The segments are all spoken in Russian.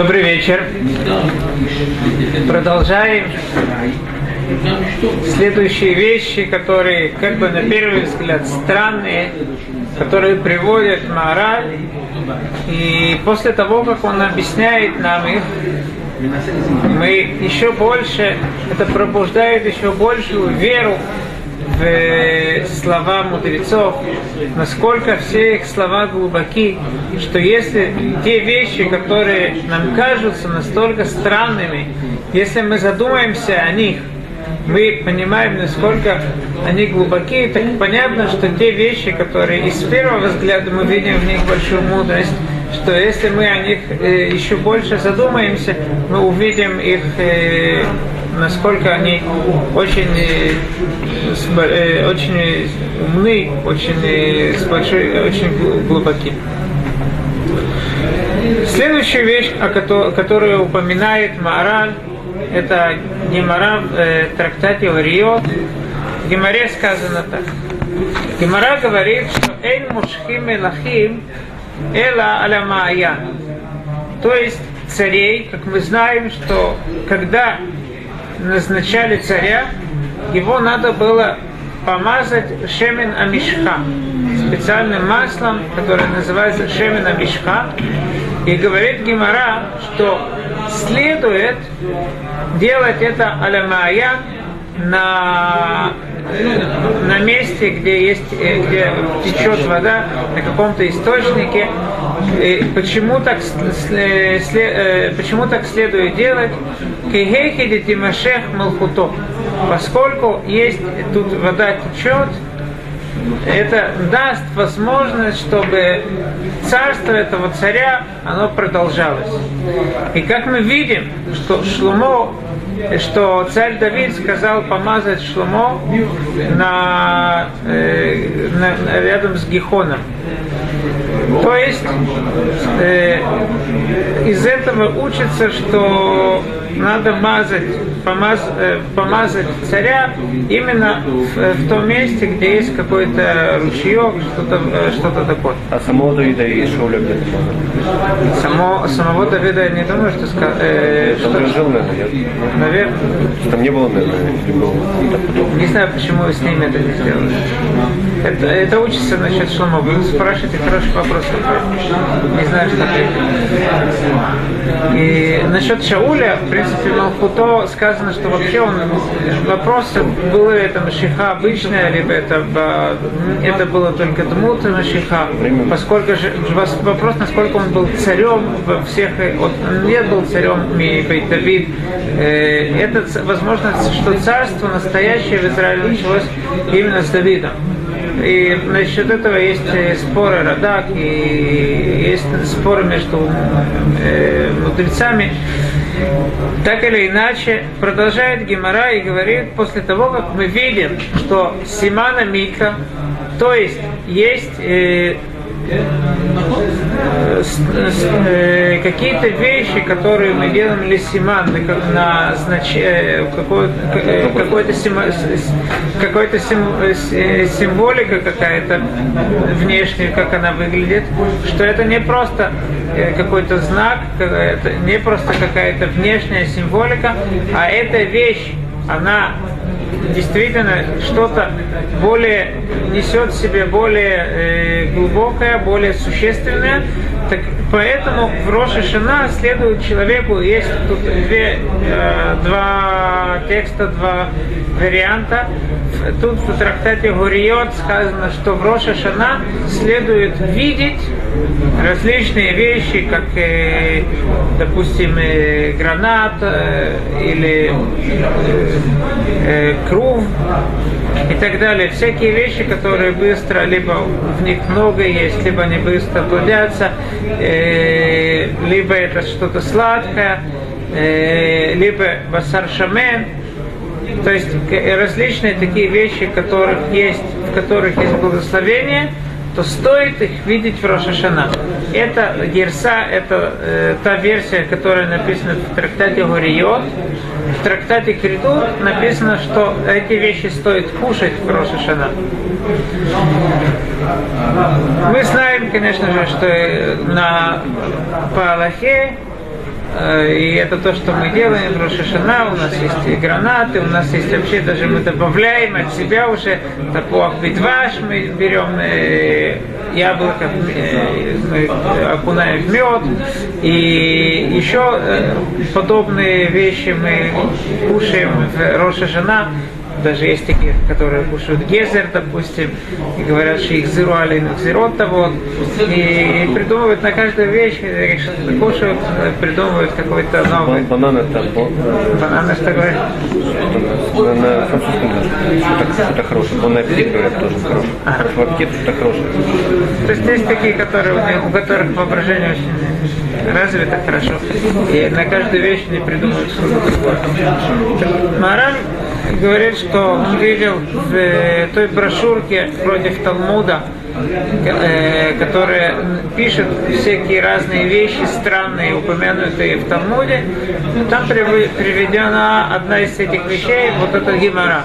Добрый вечер. Продолжаем следующие вещи, которые, как бы на первый взгляд, странные, которые приводят мораль. И после того, как он объясняет нам их, мы еще больше, это пробуждает еще большую веру в слова мудрецов, насколько все их слова глубоки, что если те вещи, которые нам кажутся настолько странными, если мы задумаемся о них, мы понимаем, насколько они глубокие, так понятно, что те вещи, которые из первого взгляда мы видим в них большую мудрость, что если мы о них э, еще больше задумаемся, мы увидим их э, насколько они очень, э, э, очень умны, очень, э, очень глубоки. Следующая вещь, о которой, которую упоминает Мораль, это Гемора э, трактате Вариот. В Геморе сказано так. Гемора говорит, что «Эйн мушхим элахим эла аля То есть царей, как мы знаем, что когда назначали царя, его надо было помазать шемен амишха, специальным маслом, которое называется шемен амишха. И говорит Гимара, что следует делать это алямая на на месте, где есть, э, где течет вода, на каком-то источнике. И почему так, э, почему так следует делать? Кихейхиди Тимашех Малхуто. Поскольку есть тут вода течет, это даст возможность, чтобы царство этого царя, оно продолжалось. И как мы видим, что Шлумо что царь Давид сказал помазать Шломо на, э, на, рядом с Гихоном. То есть э, из этого учится, что надо мазать, помаз, э, помазать царя именно в, в том месте, где есть какой-то ручеек, что-то э, что такое. А самого Давида и Шауля где-то Само, Самого Давида я не думаю, что... Э, что Там жил, наверное, Наверное. Там не было, наверное, Не знаю, почему вы с ними это не сделали. Это, это учится насчет Шлома. Вы спрашиваете хороший вопрос. Не знаю, что ответить. И насчет Шауля, в принципе, Малхуто сказано, что вообще он вопрос, было это Машиха обычная, либо это, это было только Дмут Машиха, поскольку же вопрос, насколько он был царем во всех, он не был царем Бейт Давид, э, это возможно, что царство настоящее в Израиле началось именно с Давидом. И насчет этого есть э, споры Радак, и есть споры между э, мудрецами. Так или иначе, продолжает Гемора и говорит, после того, как мы видим, что Симана Мика, то есть есть э, какие-то вещи, которые мы делаем лисиман на знач... Э, какой-то какой какой-то э, символика какая-то внешняя, как она выглядит, что это не просто какой-то знак, это не просто какая-то внешняя символика, а эта вещь, она действительно что-то более несет в себе более э, глубокое, более существенное. Так поэтому в Роша Шана следует человеку, есть тут две, э, два текста, два варианта. Тут в трактате Гуриот сказано, что в Роша Шана следует видеть различные вещи, как, э, допустим, э, гранат э, или круг и так далее. Всякие вещи, которые быстро, либо в них много есть, либо они быстро плодятся, либо это что-то сладкое, либо басар шамен, то есть различные такие вещи, которых есть, в которых есть благословение – то стоит их видеть в Рошашана. Это Герса, это э, та версия, которая написана в трактате Гориот. В трактате Криду написано, что эти вещи стоит кушать в Рошашана. Мы знаем, конечно же, что на по Аллахе Э, И это то, что мы делаем в. У нас есть и гранаты, у нас есть вообще даже мы добавляем от себя уже тапуах бедваш, мы берем э, яблоко, э, мы окунаем в мед. И еще э, подобные вещи мы кушаем в Рошашана. Даже есть такие, которые кушают гезер, допустим, и говорят, что их зируали, зирот того. И придумывают на каждую вещь, что-то кушают, придумывают какой-то новый. Бан- Банан это бо- Бананы, что говорят? на, на французском. Что-то, хорошее. Бон аппетит говорят тоже хорошее. Хороший аппетит, что-то хорошее. То есть есть такие, которые, у которых воображение очень развито хорошо. И на каждую вещь не придумывают что-то. Маран говорит, что видел в э, той брошюрке против Талмуда, э, которая пишет всякие разные вещи странные, упомянутые в Талмуде, там прив- приведена одна из этих вещей, вот эта гемора.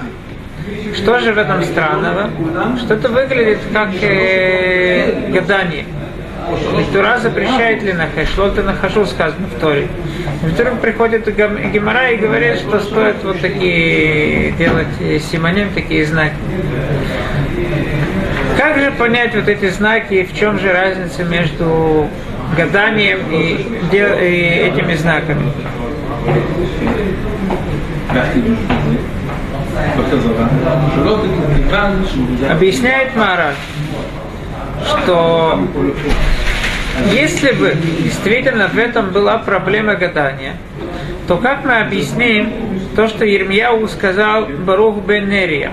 Что же в этом странного? Что это выглядит как э, гадание. Митура запрещает ли нахашлота нахожу сказано в Торе. Во-вторых, приходит Гемора и говорит, что стоит вот такие делать э, симоним, такие знаки. Как же понять вот эти знаки и в чем же разница между гаданием и, и этими знаками? Объясняет Мараш что если бы действительно в этом была проблема гадания, то как мы объясним то, что Ермияу сказал Барух бен Нерия?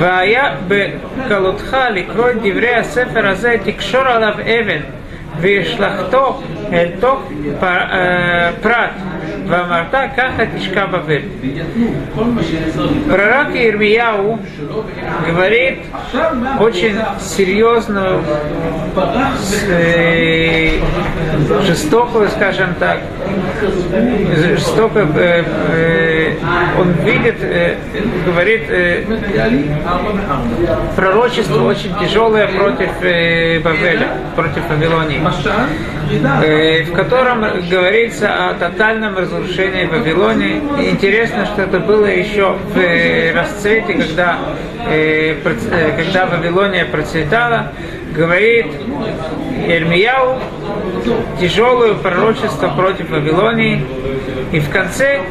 והיה בקלותך לקרוא את דברי הספר הזה, תקשור עליו אבן והשלכתו אל תוך פר- אה, פרט, ואמרת ככה תשקע בבל. כל מה שנעזר Пророк Ирмияу говорит очень серьезную, э, жестокую, скажем так, жестокую, э, э, он видит, э, говорит, э, пророчество очень тяжелое против э, Бавеля, против Вавилонии э, в котором говорится о тотальном разрушении Вавилонии. Интересно, что это было еще в э, расцвете, когда, э, э, когда Вавилония процветала, говорит Эрмияу тяжелое пророчество против Вавилонии. И в конце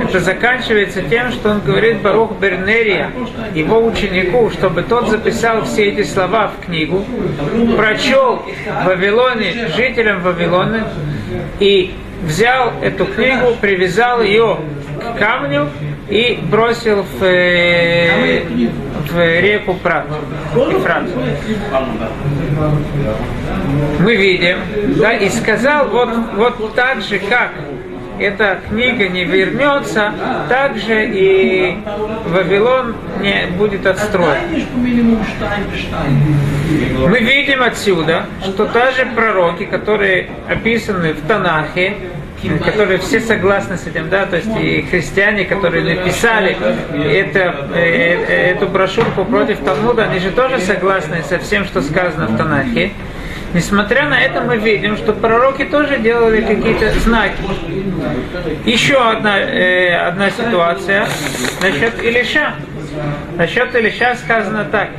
это заканчивается тем, что он говорит Барух Бернерия, его ученику, чтобы тот записал все эти слова в книгу, прочел Вавилоне жителям Вавилона и взял эту книгу, привязал ее к камню и бросил в, э, в реку Прат, Ифрат. Мы видим, да, и сказал, вот, вот так же, как эта книга не вернется, так же и Вавилон не будет отстроен. Мы видим отсюда, что даже пророки, которые описаны в Танахе, которые все согласны с этим, да, то есть и христиане, которые написали это, э, э, эту брошюрку против Талмуда, они же тоже согласны со всем, что сказано в Танахе. Несмотря на это, мы видим, что пророки тоже делали какие-то знаки. Еще одна, э, одна ситуация насчет Илиша. Насчет Илиша сказано так.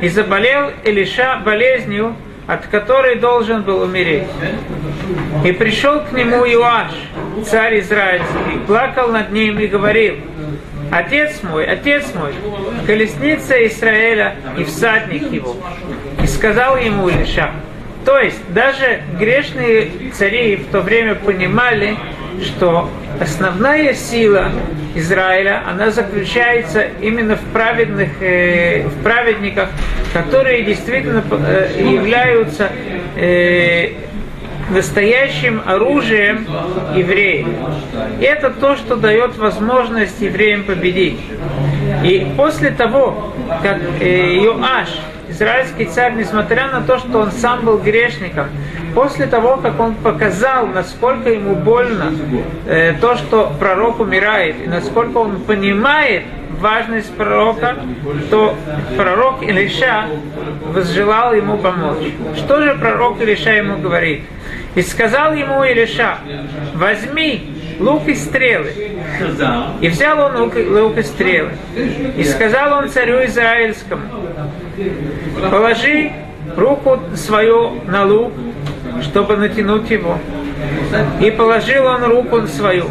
И заболел Илиша болезнью, от которой должен был умереть. И пришел к нему Иоаш, царь израильский, плакал над ним и говорил, Отец мой, отец мой, колесница Израиля и всадник его. И сказал ему Илиша, то есть даже грешные цари в то время понимали, что основная сила Израиля, она заключается именно в праведных, э, в праведниках, которые действительно э, являются э, настоящим оружием евреев. И это то, что дает возможность евреям победить. И после того, как э, Иоаш, израильский царь, несмотря на то, что он сам был грешником, после того, как он показал, насколько ему больно э, то, что пророк умирает, и насколько он понимает важность пророка, то пророк Илиша возжелал ему помочь. Что же пророк Илиша ему говорит? И сказал ему Илиша, возьми лук и стрелы. И взял он лук, лук и стрелы. И сказал он царю Израильскому, положи руку свою на лук, чтобы натянуть его. И положил он руку свою.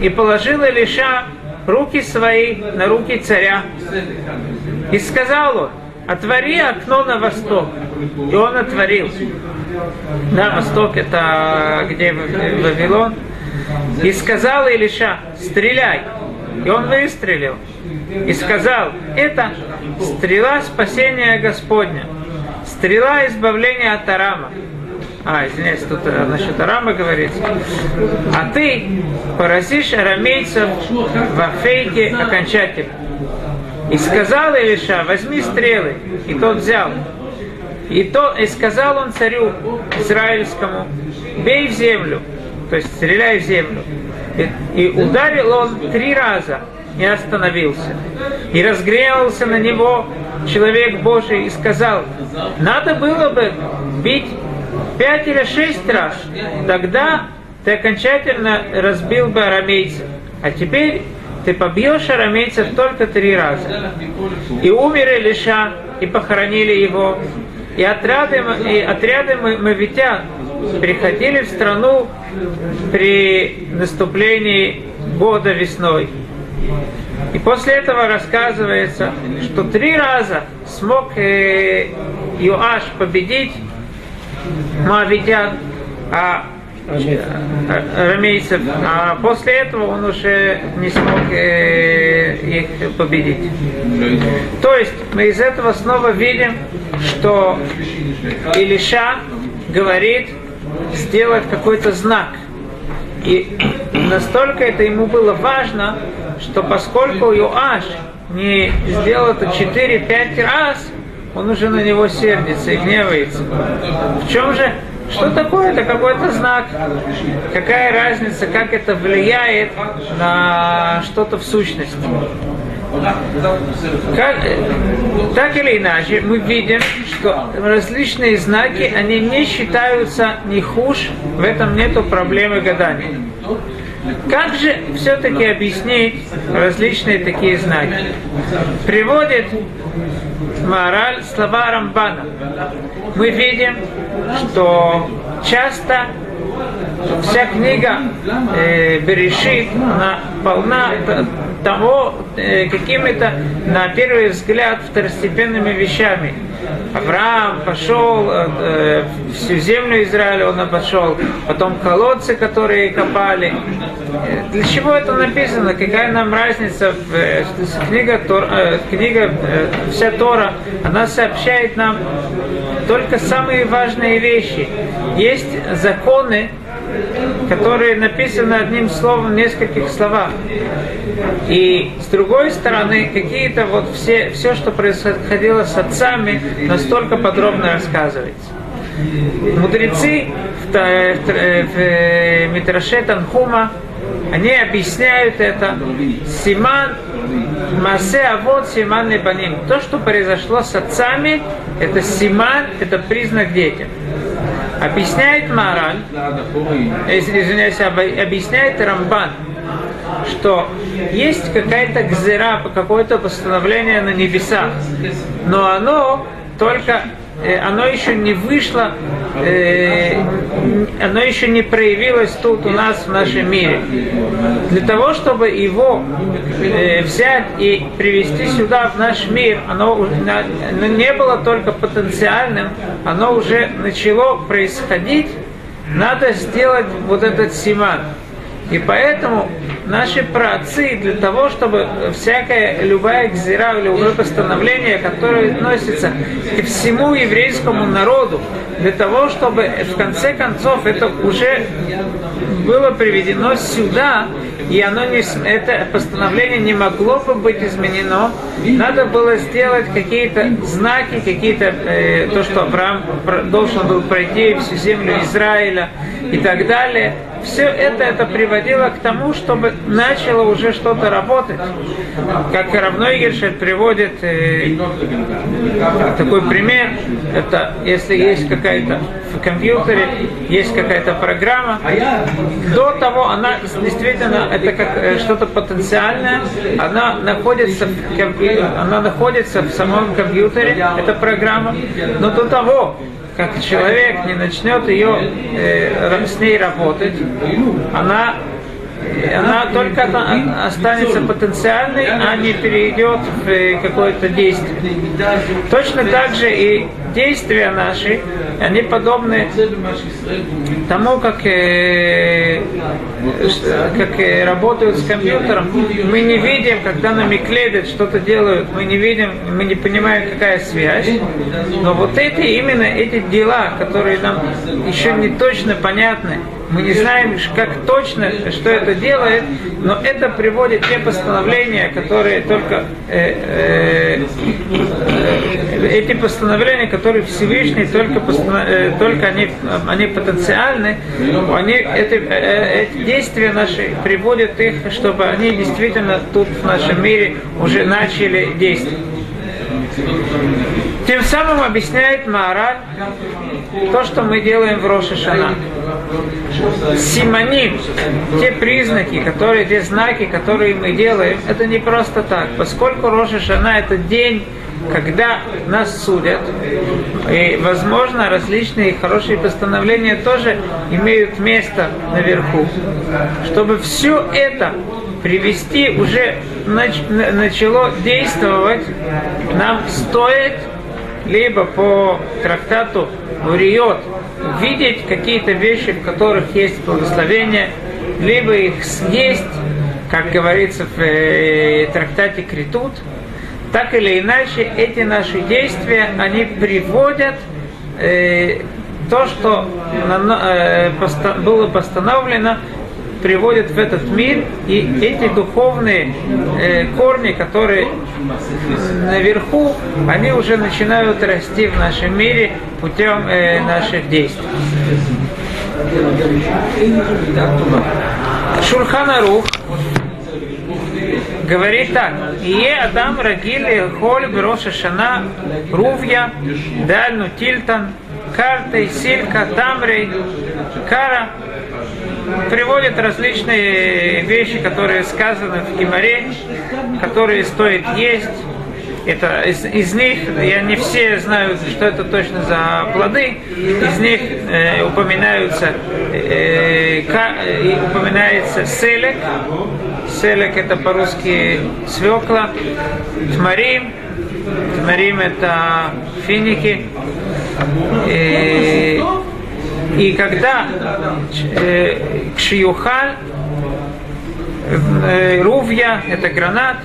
И положил Илиша руки свои на руки царя. И сказал он, отвори окно на восток. И он отворил. На восток это где Вавилон. И сказал Илиша, стреляй. И он выстрелил. И сказал, это стрела спасения Господня. Стрела избавления от Арама. А, извиняюсь, тут э, насчет Арама говорится. А ты поразишь арамейцев в Афейке окончательно. И сказал Илиша, возьми стрелы. И тот взял. И, то, и сказал он царю израильскому, бей в землю, то есть стреляй в землю. И, и ударил он три раза и остановился. И разгрелся на него человек Божий и сказал, надо было бы бить пять или шесть раз, тогда ты окончательно разбил бы арамейцев. А теперь ты побьешь арамейцев только три раза. И умер Илиша, и похоронили его. И отряды, и отряды мавитян приходили в страну при наступлении года весной. И после этого рассказывается, что три раза смог э, Юаш победить Моавитян, а рамейцев, а после этого он уже не смог э, их победить. То есть мы из этого снова видим, что Илиша говорит сделать какой-то знак. И настолько это ему было важно, что поскольку Юаш не сделал это 4-5 раз, он уже на него сердится и гневается. В чем же? Что такое? Это какой-то знак. Какая разница, как это влияет на что-то в сущности. Как, так или иначе, мы видим, что различные знаки, они не считаются ни хуже, в этом нету проблемы гадания. Как же все-таки объяснить различные такие знаки? Приводит мораль слова Рамбана. Мы видим, что часто вся книга э, Берешит, она полна того, э, какими-то, на первый взгляд, второстепенными вещами. Авраам пошел, э, э, всю землю Израиля он обошел, потом колодцы, которые копали. Э, для чего это написано? Какая нам разница? Э, книга, Тор, книга вся Тора, она сообщает нам только самые важные вещи. Есть законы, которые написаны одним словом в нескольких словах. И с другой стороны, какие-то вот все, все, что происходило с отцами, настолько подробно рассказывается. Мудрецы в, в, в, в Митраше Танхума, они объясняют это Симан Масе Авод Симан Небаним. То, что произошло с отцами, это Симан, это признак детям. Объясняет Мараль, извиняюсь, объясняет Рамбан, что есть какая-то гзера, какое-то постановление на небесах, но оно только оно еще не вышло, э, оно еще не проявилось тут у нас в нашем мире. Для того, чтобы его э, взять и привести сюда, в наш мир, оно не было только потенциальным, оно уже начало происходить, надо сделать вот этот симан. И поэтому наши праотцы для того, чтобы всякая любая гзира, любое постановление, которое относится к всему еврейскому народу, для того, чтобы в конце концов это уже было приведено сюда, и оно не, это постановление не могло бы быть изменено. Надо было сделать какие-то знаки, какие-то э, то, что Авраам должен был пройти всю землю Израиля и так далее все это, это приводило к тому, чтобы начало уже что-то работать. Как равно Гершель приводит э, такой пример, это если есть какая-то в компьютере, есть какая-то программа, до того она действительно, это как э, что-то потенциальное, она находится, в она находится в самом компьютере, эта программа, но до того, как человек не начнет ее э, с ней работать, она она только останется потенциальной, а не перейдет в э, какое-то действие. Точно так же и действия наши, они подобны тому, как, э, как э, работают с компьютером. Мы не видим, когда нами кледят, что-то делают, мы не видим, мы не понимаем, какая связь. Но вот эти, именно эти дела, которые нам еще не точно понятны, мы не знаем, как точно, что это делает, но это приводит те постановления, которые только э, э, эти постановления, которые Всевышний только, э, только они, они потенциальны, они, это, э, эти действия наши приводят их, чтобы они действительно тут в нашем мире уже начали действовать. Тем самым объясняет Маораль то, что мы делаем в Роша Шана. Симоним, те признаки, которые, те знаки, которые мы делаем, это не просто так. Поскольку Роша Шана это день, когда нас судят, и, возможно, различные хорошие постановления тоже имеют место наверху. Чтобы все это привести уже нач, начало действовать, нам стоит либо по трактату Уриот видеть какие-то вещи, в которых есть благословение, либо их съесть, как говорится в э, трактате Критут, так или иначе эти наши действия, они приводят э, то, что э, поста, было постановлено приводят в этот мир, и эти духовные э, корни, которые наверху, они уже начинают расти в нашем мире путем э, наших действий. Шурхана Рух говорит так. Ие Адам Рагили Холь Броша Шана Рувья Дальну Тильтан Картой Силька Тамрей Кара приводит различные вещи, которые сказаны в Гимаре, которые стоит есть. Это из, из них, я не все знаю, что это точно за плоды, из них э, упоминаются, э, ка, э, упоминается селек, селек это по-русски свекла, тмарим, тмарим это финики, э, и когда э, кшиюхаль, э, рувья, это гранат,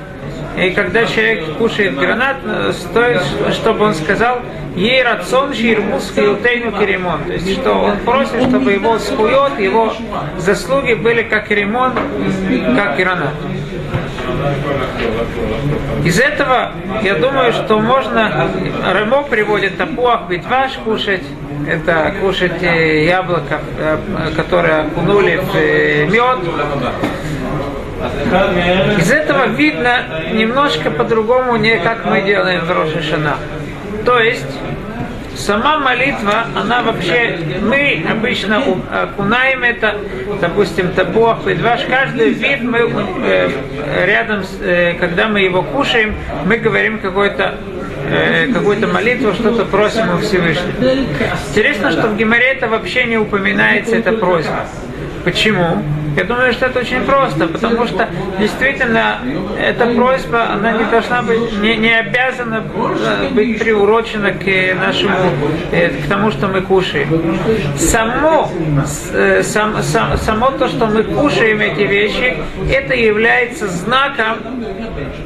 и когда человек кушает гранат, стоит, чтобы он сказал, ей рацион ширмус хилтейну керемон. То есть, что он просит, чтобы его скует, его заслуги были как ремон, как гранат. Из этого, я думаю, что можно, Ремо приводит тапуах, битваш кушать, это кушать э, яблоко, э, которое окунули в э, мед. Из этого видно немножко по-другому, не как мы делаем в Рошишана. То есть, сама молитва, она вообще, мы обычно окунаем это, допустим, табуах, педваш, каждый вид мы рядом, когда мы его кушаем, мы говорим какой-то э, какую-то молитву, что-то просим у Всевышнего. Интересно, что в Гимаре это вообще не упоминается, эта просьба. Почему? Я думаю, что это очень просто, потому что действительно эта просьба, она не должна быть, не, не обязана быть приурочена к нашему, э, к тому, что мы кушаем. Само, э, сам, сам, само то, что мы кушаем эти вещи, это является знаком,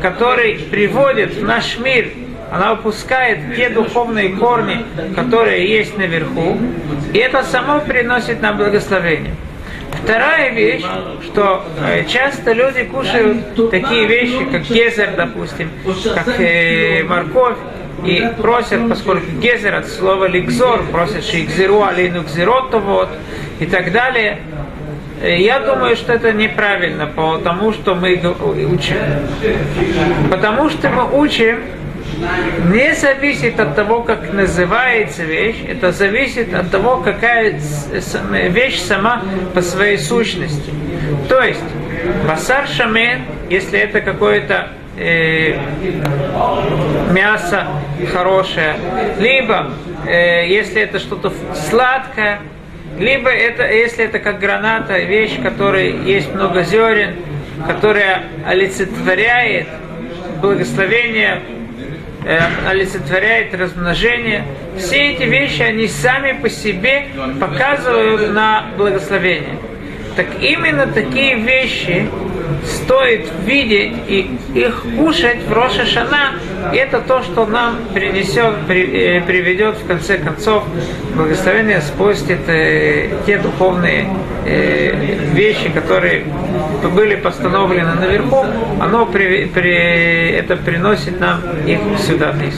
который приводит в наш мир она выпускает те духовные корни, которые есть наверху, и это само приносит нам благословение. Вторая вещь, что э, часто люди кушают такие вещи, как гезер, допустим, как э, морковь, и просят, поскольку гезер от слова ликзор, просят шикзеру, алину кзероту, вот, и так далее. Э, Я думаю, что это неправильно, потому что мы учим. Потому что мы учим не зависит от того, как называется вещь, это зависит от того, какая вещь сама по своей сущности. То есть, басар шамен, если это какое-то э, мясо хорошее, либо э, если это что-то сладкое, либо это, если это как граната, вещь, которой есть много зерен, которая олицетворяет благословение олицетворяет размножение. Все эти вещи, они сами по себе показывают на благословение. Так именно такие вещи стоит видеть и их кушать в Роша Шана, это то, что нам принесет, при, э, приведет в конце концов благословение спустит э, те духовные э, вещи, которые были постановлены наверху, оно при, при, это приносит нам их сюда вниз.